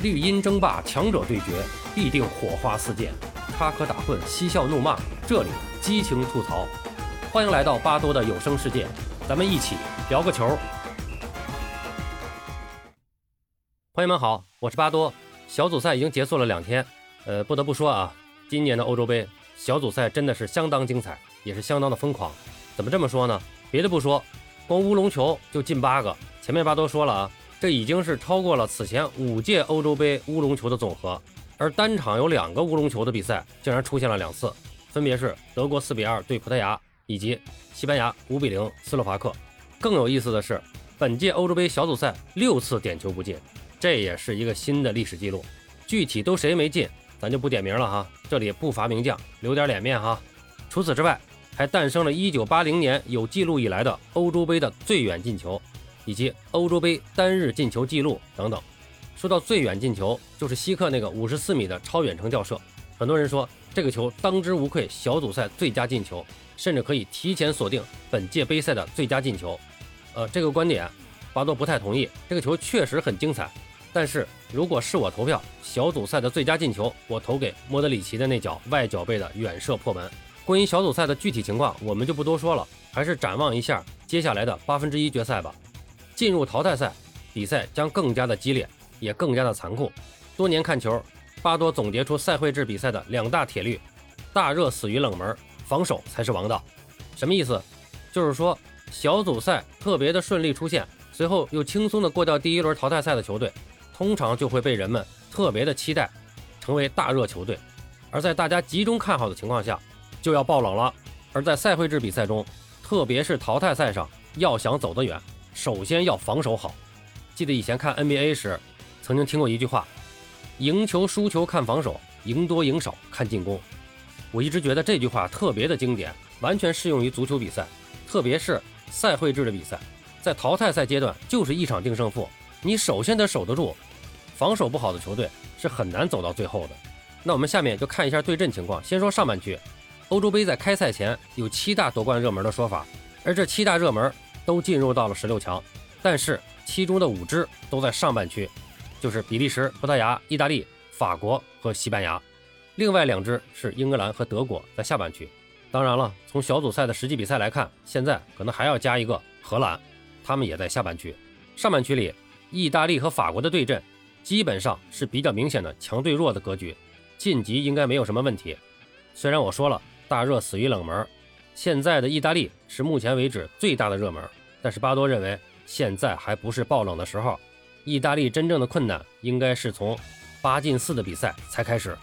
绿茵争霸，强者对决，必定火花四溅，插科打诨，嬉笑怒骂，这里激情吐槽。欢迎来到巴多的有声世界，咱们一起聊个球。朋友们好，我是巴多。小组赛已经结束了两天，呃，不得不说啊，今年的欧洲杯小组赛真的是相当精彩，也是相当的疯狂。怎么这么说呢？别的不说，光乌龙球就进八个。前面巴多说了啊。这已经是超过了此前五届欧洲杯乌龙球的总和，而单场有两个乌龙球的比赛竟然出现了两次，分别是德国四比二对葡萄牙，以及西班牙五比零斯洛伐克。更有意思的是，本届欧洲杯小组赛六次点球不进，这也是一个新的历史记录。具体都谁没进，咱就不点名了哈，这里不乏名将，留点脸面哈。除此之外，还诞生了1980年有记录以来的欧洲杯的最远进球。以及欧洲杯单日进球记录等等。说到最远进球，就是希克那个五十四米的超远程吊射。很多人说这个球当之无愧小组赛最佳进球，甚至可以提前锁定本届杯赛的最佳进球。呃，这个观点巴多不太同意。这个球确实很精彩，但是如果是我投票，小组赛的最佳进球，我投给莫德里奇的那脚外脚背的远射破门。关于小组赛的具体情况，我们就不多说了，还是展望一下接下来的八分之一决赛吧。进入淘汰赛，比赛将更加的激烈，也更加的残酷。多年看球，巴多总结出赛会制比赛的两大铁律：大热死于冷门，防守才是王道。什么意思？就是说小组赛特别的顺利出现，随后又轻松的过掉第一轮淘汰赛的球队，通常就会被人们特别的期待，成为大热球队。而在大家集中看好的情况下，就要爆冷了。而在赛会制比赛中，特别是淘汰赛上，要想走得远。首先要防守好。记得以前看 NBA 时，曾经听过一句话：“赢球输球看防守，赢多赢少看进攻。”我一直觉得这句话特别的经典，完全适用于足球比赛，特别是赛会制的比赛，在淘汰赛阶段就是一场定胜负。你首先得守得住，防守不好的球队是很难走到最后的。那我们下面就看一下对阵情况。先说上半区，欧洲杯在开赛前有七大夺冠热门的说法，而这七大热门。都进入到了十六强，但是其中的五支都在上半区，就是比利时、葡萄牙、意大利、法国和西班牙，另外两支是英格兰和德国在下半区。当然了，从小组赛的实际比赛来看，现在可能还要加一个荷兰，他们也在下半区。上半区里，意大利和法国的对阵基本上是比较明显的强对弱的格局，晋级应该没有什么问题。虽然我说了大热死于冷门，现在的意大利是目前为止最大的热门。但是巴多认为，现在还不是爆冷的时候。意大利真正的困难应该是从八进四的比赛才开始。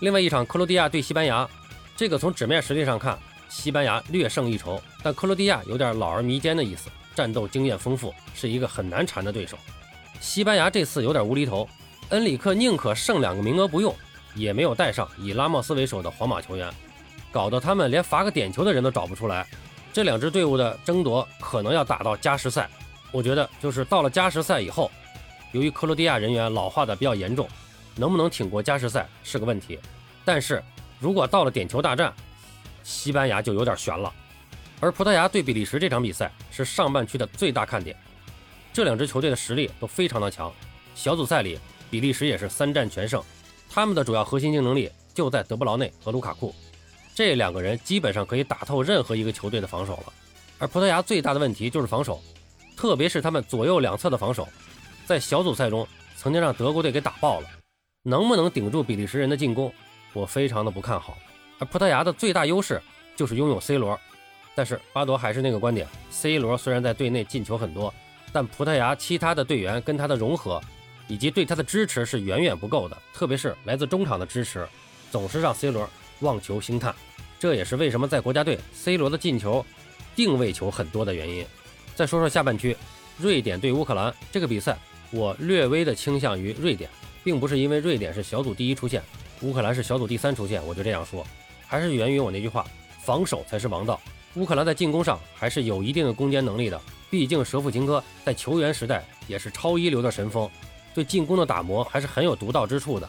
另外一场克罗地亚对西班牙，这个从纸面实力上看，西班牙略胜一筹，但克罗地亚有点老而弥坚的意思，战斗经验丰富，是一个很难缠的对手。西班牙这次有点无厘头，恩里克宁可剩两个名额不用，也没有带上以拉莫斯为首的皇马球员，搞得他们连罚个点球的人都找不出来。这两支队伍的争夺可能要打到加时赛，我觉得就是到了加时赛以后，由于克罗地亚人员老化的比较严重，能不能挺过加时赛是个问题。但是如果到了点球大战，西班牙就有点悬了。而葡萄牙对比利时这场比赛是上半区的最大看点，这两支球队的实力都非常的强。小组赛里，比利时也是三战全胜，他们的主要核心竞争力就在德布劳内和卢卡库。这两个人基本上可以打透任何一个球队的防守了，而葡萄牙最大的问题就是防守，特别是他们左右两侧的防守，在小组赛中曾经让德国队给打爆了，能不能顶住比利时人的进攻，我非常的不看好。而葡萄牙的最大优势就是拥有 C 罗，但是巴多还是那个观点，C 罗虽然在队内进球很多，但葡萄牙其他的队员跟他的融合以及对他的支持是远远不够的，特别是来自中场的支持，总是让 C 罗望球兴叹。这也是为什么在国家队 C 罗的进球定位球很多的原因。再说说下半区，瑞典对乌克兰这个比赛，我略微的倾向于瑞典，并不是因为瑞典是小组第一出现，乌克兰是小组第三出现，我就这样说，还是源于我那句话：防守才是王道。乌克兰在进攻上还是有一定的攻坚能力的，毕竟舍甫琴科在球员时代也是超一流的神锋，对进攻的打磨还是很有独到之处的。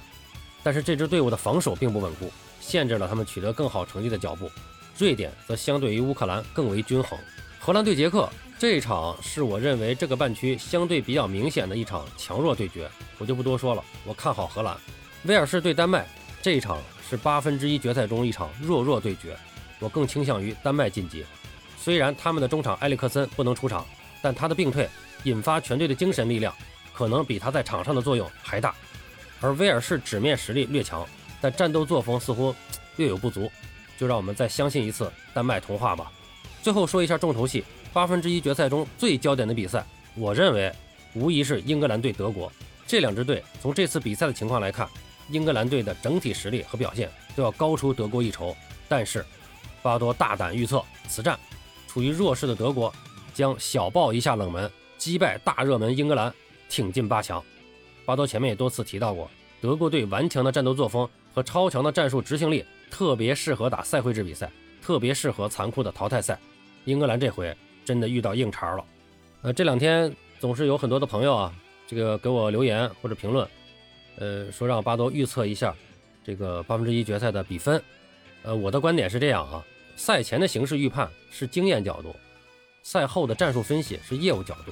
但是这支队伍的防守并不稳固。限制了他们取得更好成绩的脚步。瑞典则相对于乌克兰更为均衡。荷兰对捷克这一场是我认为这个半区相对比较明显的一场强弱对决，我就不多说了。我看好荷兰，威尔士对丹麦这一场是八分之一决赛中一场弱弱对决，我更倾向于丹麦晋级。虽然他们的中场埃里克森不能出场，但他的病退引发全队的精神力量可能比他在场上的作用还大。而威尔士纸面实力略强，但战斗作风似乎略有不足，就让我们再相信一次丹麦童话吧。最后说一下重头戏。八分之一决赛中最焦点的比赛，我认为无疑是英格兰对德国。这两支队从这次比赛的情况来看，英格兰队的整体实力和表现都要高出德国一筹。但是，巴多大胆预测，此战处于弱势的德国将小爆一下冷门，击败大热门英格兰，挺进八强。巴多前面也多次提到过，德国队顽强的战斗作风和超强的战术执行力，特别适合打赛会制比赛，特别适合残酷的淘汰赛。英格兰这回。真的遇到硬茬了，呃，这两天总是有很多的朋友啊，这个给我留言或者评论，呃，说让巴多预测一下这个八分之一决赛的比分，呃，我的观点是这样啊，赛前的形势预判是经验角度，赛后的战术分析是业务角度，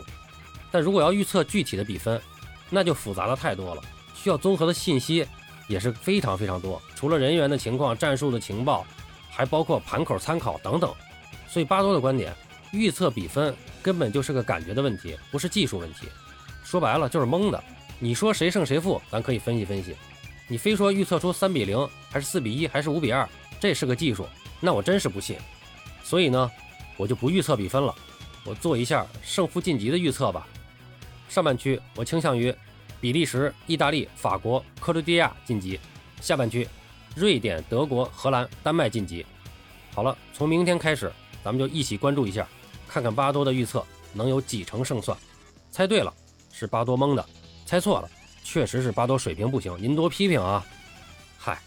但如果要预测具体的比分，那就复杂的太多了，需要综合的信息也是非常非常多，除了人员的情况、战术的情报，还包括盘口参考等等，所以巴多的观点。预测比分根本就是个感觉的问题，不是技术问题。说白了就是蒙的。你说谁胜谁负，咱可以分析分析。你非说预测出三比零，还是四比一，还是五比二，这是个技术，那我真是不信。所以呢，我就不预测比分了，我做一下胜负晋级的预测吧。上半区我倾向于比利时、意大利、法国、克罗地亚晋级；下半区瑞典、德国、荷兰、丹麦晋级。好了，从明天开始，咱们就一起关注一下。看看巴多的预测能有几成胜算？猜对了是巴多蒙的，猜错了确实是巴多水平不行，您多批评啊！嗨，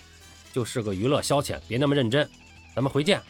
就是个娱乐消遣，别那么认真。咱们回见。